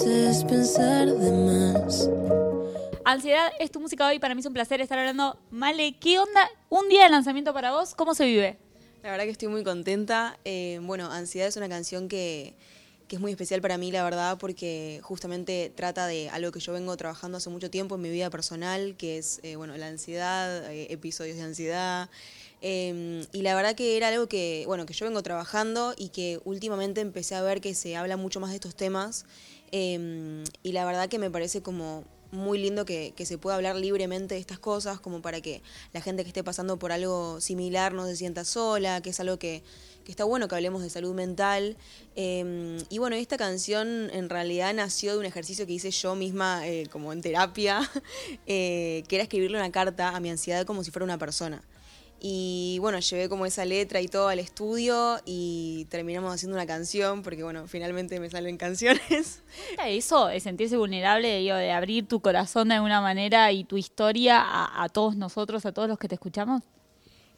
haces pensar de más. Ansiedad es tu música hoy. Para mí es un placer estar hablando. Male, ¿qué onda? Un día de lanzamiento para vos. ¿Cómo se vive? La verdad que estoy muy contenta. Eh, bueno, Ansiedad es una canción que, que es muy especial para mí, la verdad, porque justamente trata de algo que yo vengo trabajando hace mucho tiempo en mi vida personal, que es, eh, bueno, la ansiedad, eh, episodios de ansiedad. Eh, y la verdad que era algo que, bueno, que yo vengo trabajando y que últimamente empecé a ver que se habla mucho más de estos temas. Eh, y la verdad que me parece como muy lindo que, que se pueda hablar libremente de estas cosas, como para que la gente que esté pasando por algo similar no se sienta sola, que es algo que, está bueno que hablemos de salud mental. Eh, y bueno, esta canción en realidad nació de un ejercicio que hice yo misma eh, como en terapia, eh, que era escribirle una carta a mi ansiedad como si fuera una persona. Y bueno, llevé como esa letra y todo al estudio y terminamos haciendo una canción, porque bueno, finalmente me salen canciones. ¿Cuenta eso de sentirse vulnerable, digo, de abrir tu corazón de alguna manera y tu historia a, a todos nosotros, a todos los que te escuchamos?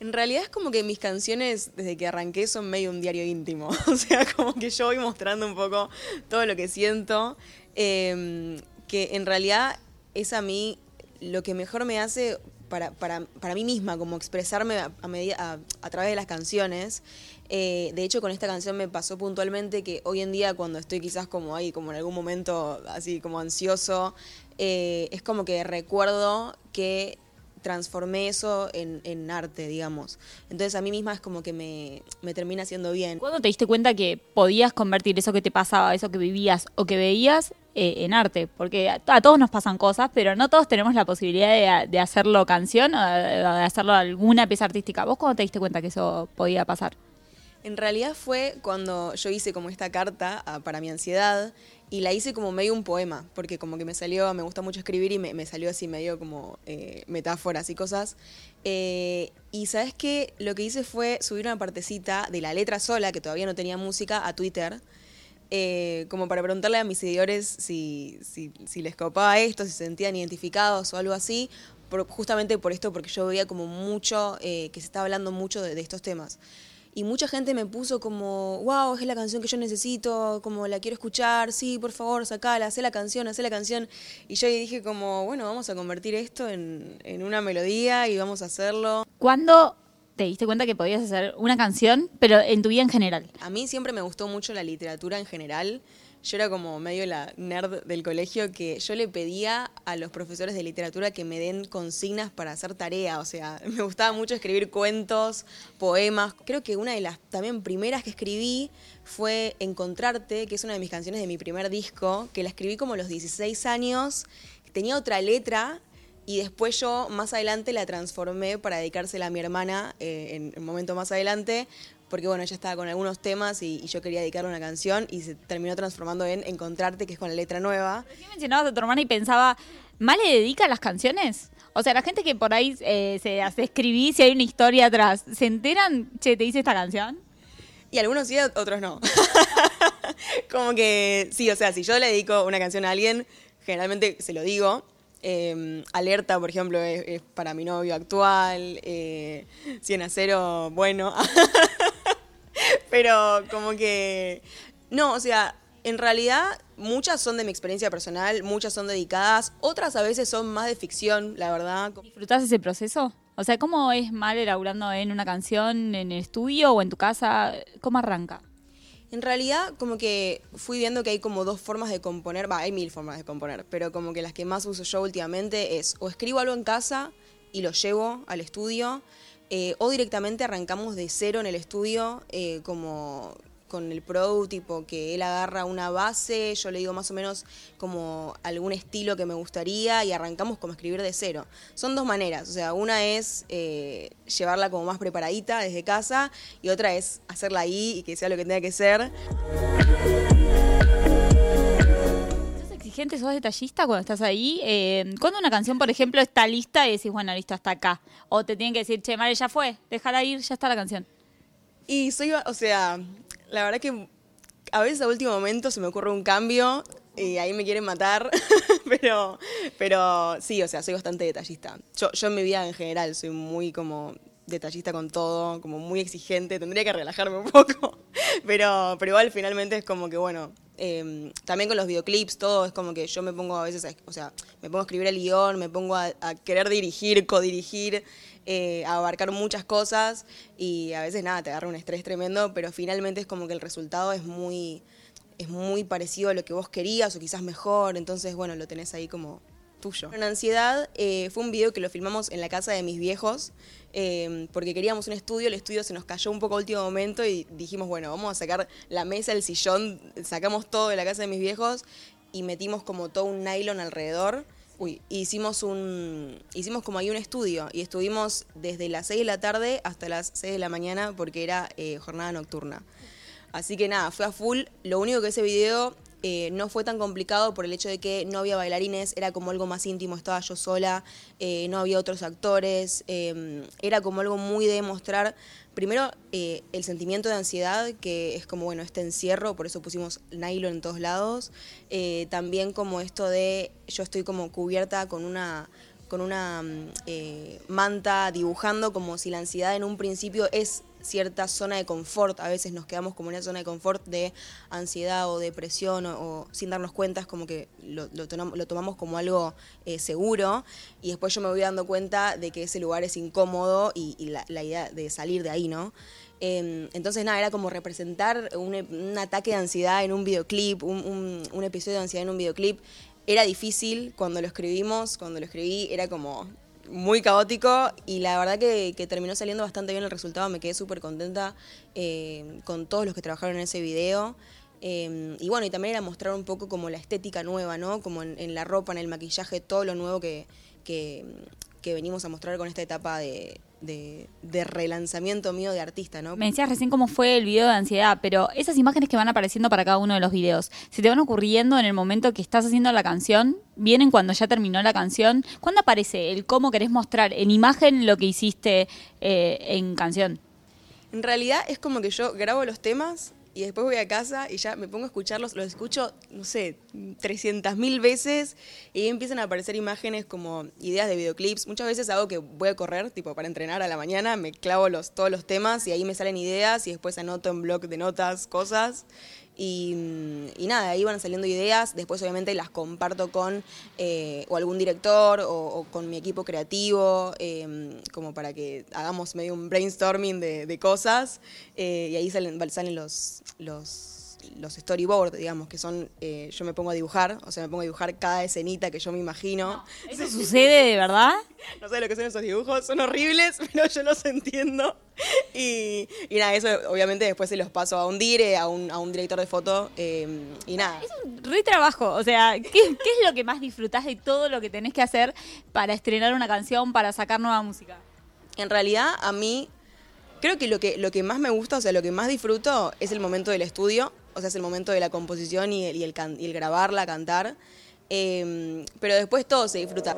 En realidad es como que mis canciones, desde que arranqué, son medio un diario íntimo. O sea, como que yo voy mostrando un poco todo lo que siento. eh, que en realidad es a mí lo que mejor me hace para, para, para mí misma, como expresarme a, medida- a través de las canciones. Eh, de hecho, con esta canción me pasó puntualmente que hoy en día, cuando estoy quizás como ahí, como en algún momento así como ansioso, eh, es como que recuerdo que transformé eso en, en arte, digamos. Entonces a mí misma es como que me, me termina haciendo bien. ¿Cuándo te diste cuenta que podías convertir eso que te pasaba, eso que vivías o que veías eh, en arte? Porque a, todos nos pasan cosas, pero no todos tenemos la posibilidad de, de hacerlo canción o de, de hacerlo alguna pieza artística. ¿Vos cuándo te diste cuenta que eso podía pasar? En realidad fue cuando yo hice como esta carta para mi ansiedad y la hice como medio un poema, porque como que me salió, me gusta mucho escribir y me, me salió así medio como eh, metáforas y cosas. Eh, y sabes qué, lo que hice fue subir una partecita de la letra sola, que todavía no tenía música, a Twitter. Eh, como para preguntarle a mis seguidores si, si, les copaba esto, si se sentían identificados o algo así, justamente por esto, porque yo veía como mucho, eh, que se estaba hablando mucho de, estos temas. Y mucha gente me puso como, wow, es la canción que yo necesito, como la quiero escuchar, sí, por favor, sacala, haz la canción, haz la canción. Y yo dije como, bueno, vamos a convertir esto en, en una melodía y vamos a hacerlo. ¿Cuándo te diste cuenta que podías hacer una canción, pero en tu vida en general? A mí siempre me gustó mucho la literatura en general. Yo era como medio la nerd del colegio que yo le pedía a los profesores de literatura que me den consignas para hacer tarea. O sea, me gustaba mucho escribir cuentos, poemas. Creo que una de las también primeras que escribí fue Encontrarte, que es una de mis canciones de mi primer disco, que la escribí como a los 16 años. Tenía otra letra y después yo más adelante la transformé para dedicársela a mi hermana eh, en un momento más adelante, porque bueno, ella estaba con algunos temas y, y yo quería dedicarle una canción y se terminó transformando en Encontrarte, que es con la letra nueva. Recién mencionabas a tu hermana y pensaba, ¿Male dedica las canciones? O sea, la gente que por ahí eh, se hace escribir, si hay una historia atrás, ¿se enteran, che, te hice esta canción? Y algunos sí, otros no. Como que sí, o sea, si yo le dedico una canción a alguien, generalmente se lo digo. Eh, alerta, por ejemplo, es, para mi novio actual. Eh, 100 a 0, bueno. Pero como que... No, o sea, en realidad muchas son de mi experiencia personal, muchas son dedicadas, otras a veces son más de ficción, la verdad. ¿Disfrutás ese proceso? O sea, ¿cómo es Male laburando en una canción en el estudio o en tu casa? ¿Cómo arranca? En realidad, como que fui viendo que hay como dos formas de componer, va, hay mil formas de componer, pero como que las que más uso yo últimamente es o escribo algo en casa y lo llevo al estudio, eh, o directamente arrancamos de cero en el estudio, eh, como con el pro, tipo que él agarra una base, yo le digo más o menos como algún estilo que me gustaría y arrancamos como escribir de cero. Son dos maneras, o sea, una es eh, llevarla como más preparadita desde casa y otra es hacerla ahí y que sea lo que tenga que ser. ¿Sos exigente, sos detallista cuando estás ahí? Eh, cuando una canción, por ejemplo, está lista y decís, bueno, listo, hasta acá. O te tienen que decir, che, Male, ya fue, déjala ir, ya está la canción. Y soy, o sea, la verdad que a veces a último momento se me ocurre un cambio y ahí me quieren matar, pero, pero sí, o sea, soy bastante detallista. Yo, en mi vida en general soy muy como detallista con todo, como muy exigente, tendría que relajarme un poco, pero, pero igual finalmente es como que, bueno, Eh, también con los videoclips, todo es como que yo me pongo a veces, a- o sea, me pongo a escribir el guion, me pongo a, a querer dirigir, codirigir, eh, abarcar muchas cosas y a veces nada, te agarra un estrés tremendo, pero finalmente es como que el resultado es muy, es muy parecido a lo que vos querías o quizás mejor, entonces bueno, lo tenés ahí como tuyo. En Ansiedad eh, fue un video que lo filmamos en la casa de mis viejos eh, porque queríamos un estudio, el estudio se nos cayó un poco a último momento y dijimos, bueno, vamos a sacar la mesa, el sillón, sacamos todo de la casa de mis viejos y metimos como todo un nylon alrededor. Uy, hicimos un hicimos como ahí un estudio y estuvimos desde las 6 de la tarde hasta las 6 de la mañana porque era eh, jornada nocturna. Así que nada, fue a full. Lo único que ese video eh, no fue tan complicado por el hecho de que no había bailarines, era como algo más íntimo, estaba yo sola, eh, no había otros actores, eh, era como algo muy de mostrar, primero, eh, el sentimiento de ansiedad, que es como, bueno, este encierro, por eso pusimos nylon en todos lados, también como esto de, yo estoy como cubierta con una con una mm, manta dibujando como si la ansiedad en un principio es cierta zona de confort. A veces nos quedamos como en una zona de confort de ansiedad o depresión o, sin darnos cuenta, es como que lo, tomamos como algo eh, seguro y después yo me voy dando cuenta de que ese lugar es incómodo y, la, idea de salir de ahí, ¿no? Eh, entonces, nada, era como representar un, ataque de ansiedad en un videoclip, un- un episodio de ansiedad en un videoclip. Era difícil cuando lo escribimos, cuando lo escribí era como muy caótico y la verdad que, terminó saliendo bastante bien el resultado, me quedé súper contenta eh, con todos los que trabajaron en ese video. Eh, y bueno, y también era mostrar un poco como la estética nueva, ¿no? Como en, la ropa, en el maquillaje, todo lo nuevo que, que venimos a mostrar con esta etapa de, de, de relanzamiento mío de artista, ¿no? Me decías recién cómo fue el video de ansiedad, pero esas imágenes que van apareciendo para cada uno de los videos, ¿se te van ocurriendo en el momento que estás haciendo la canción? ¿Vienen cuando ya terminó la canción? ¿Cuándo aparece el cómo querés mostrar en imagen lo que hiciste eh, en canción? En realidad es como que yo grabo los temas y después voy a casa y ya me pongo a escucharlos, los escucho, no sé, 300 mil veces y empiezan a aparecer imágenes como ideas de videoclips. Muchas veces hago que voy a correr, tipo para entrenar a la mañana, me clavo los, todos los temas y ahí me salen ideas y después anoto en blog de notas cosas. Y, y nada, ahí van saliendo ideas, después obviamente las comparto con eh, o algún director o, con mi equipo creativo, eh, como para que hagamos medio un brainstorming de, de cosas, eh, y ahí salen, salen los, los, los storyboards, digamos, que son, eh, yo me pongo a dibujar, o sea, me pongo a dibujar cada escenita que yo me imagino. ¿Eso sucede de verdad? No sé lo que son esos dibujos, son horribles, pero yo los entiendo. Y, y nada, eso obviamente después se los paso a un dire, a un, a un director de foto, eh, y nada. Es un re trabajo, o sea, ¿qué, qué es lo que más disfrutás de todo lo que tenés que hacer para estrenar una canción, para sacar nueva música? En realidad, a mí, creo que lo que, lo que más me gusta, o sea, lo que más disfruto es el momento del estudio, o sea, es el momento de la composición y el, y el, can- y el grabarla, cantar. Eh, pero después todo se disfruta.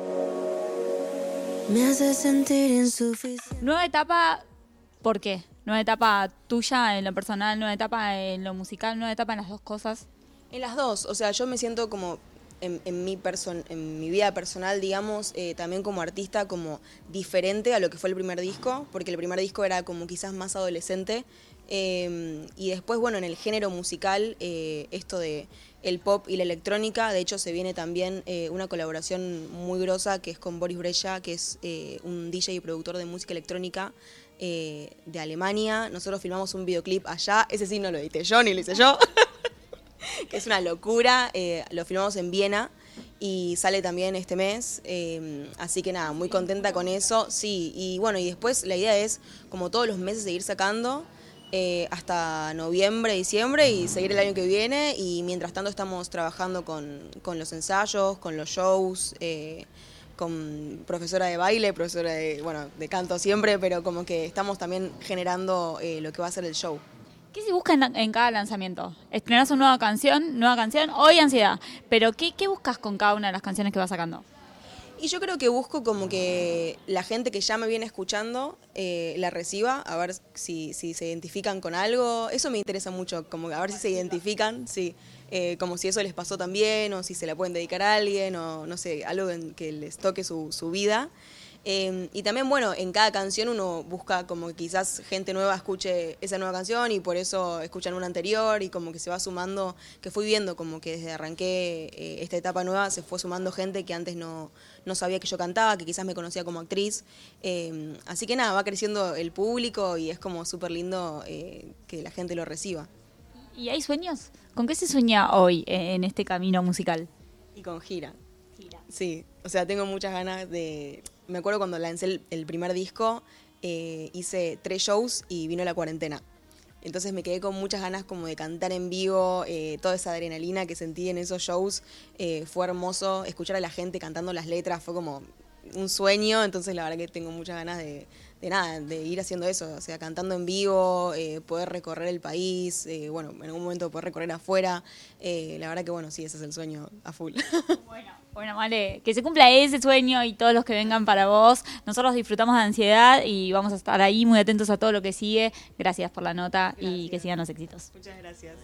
Me hace sentir insuficiente. Nueva etapa, ¿por qué? Nueva etapa tuya en lo personal, nueva etapa en lo musical, nueva etapa en las dos cosas. En las dos, o sea, yo me siento como en, mi, person, en mi vida personal, digamos, eh, también como artista, como diferente a lo que fue el primer disco, porque el primer disco era como quizás más adolescente. eh, y después, bueno, en el género musical, eh, esto de el pop y la electrónica, de hecho se viene también eh, una colaboración muy grosa que es con Boris Breya, que es un DJ y productor de música electrónica de Alemania. Nosotros filmamos un videoclip allá, ese sí no lo edité yo ni lo hice yo que es una locura. eh, lo filmamos en Viena y sale también este mes. eh, así que nada, muy contenta con eso. Sí, y bueno, y después la idea es, como todos los meses, seguir sacando. eh, hasta noviembre, diciembre y seguir el año que viene y mientras tanto estamos trabajando con, con los ensayos, con los shows, con profesora de baile, profesora de, bueno, de canto siempre, pero como que estamos también generando lo que va a ser el show. ¿Qué se busca en, cada lanzamiento? Estrenás una nueva canción, nueva canción, hoy ansiedad. Pero ¿qué, ¿qué buscas con cada una de las canciones que vas sacando? Y yo creo que busco como que la gente que ya me viene escuchando eh, la reciba, a ver si, si se identifican con algo. Eso me interesa mucho, como a ver si se identifican, sí. Eh, como si eso les pasó también, o si se la pueden dedicar a alguien, o no sé, algo que les toque su, su vida. Eh, y también, bueno, en cada canción uno busca como que quizás gente nueva escuche esa nueva canción y por eso escuchan una anterior y como que se va sumando, que fui viendo como que desde arranqué eh, esta etapa nueva se fue sumando gente que antes no, no sabía que yo cantaba, que quizás me conocía como actriz. Eh, así que nada, va creciendo el público y es como súper lindo eh, que la gente lo reciba. ¿Y hay sueños? ¿Con qué se sueña hoy en este camino musical? Y con gira. Sí, o sea, tengo muchas ganas de... Me acuerdo cuando lancé el, primer disco, eh, hice tres shows y vino la cuarentena. Entonces me quedé con muchas ganas como de cantar en vivo, eh, toda esa adrenalina que sentí en esos shows eh, fue hermoso, escuchar a la gente cantando las letras fue como un sueño, entonces la verdad que tengo muchas ganas de, de nada, de ir haciendo eso, o sea, cantando en vivo, eh, poder recorrer el país, eh, bueno, en algún momento poder recorrer afuera, eh, la verdad que bueno, sí, ese es el sueño a full. Bueno, bueno, vale, que se cumpla ese sueño y todos los que vengan para vos. Nosotros disfrutamos de ansiedad y vamos a estar ahí muy atentos a todo lo que sigue. Gracias por la nota y que sigan los éxitos. Muchas gracias.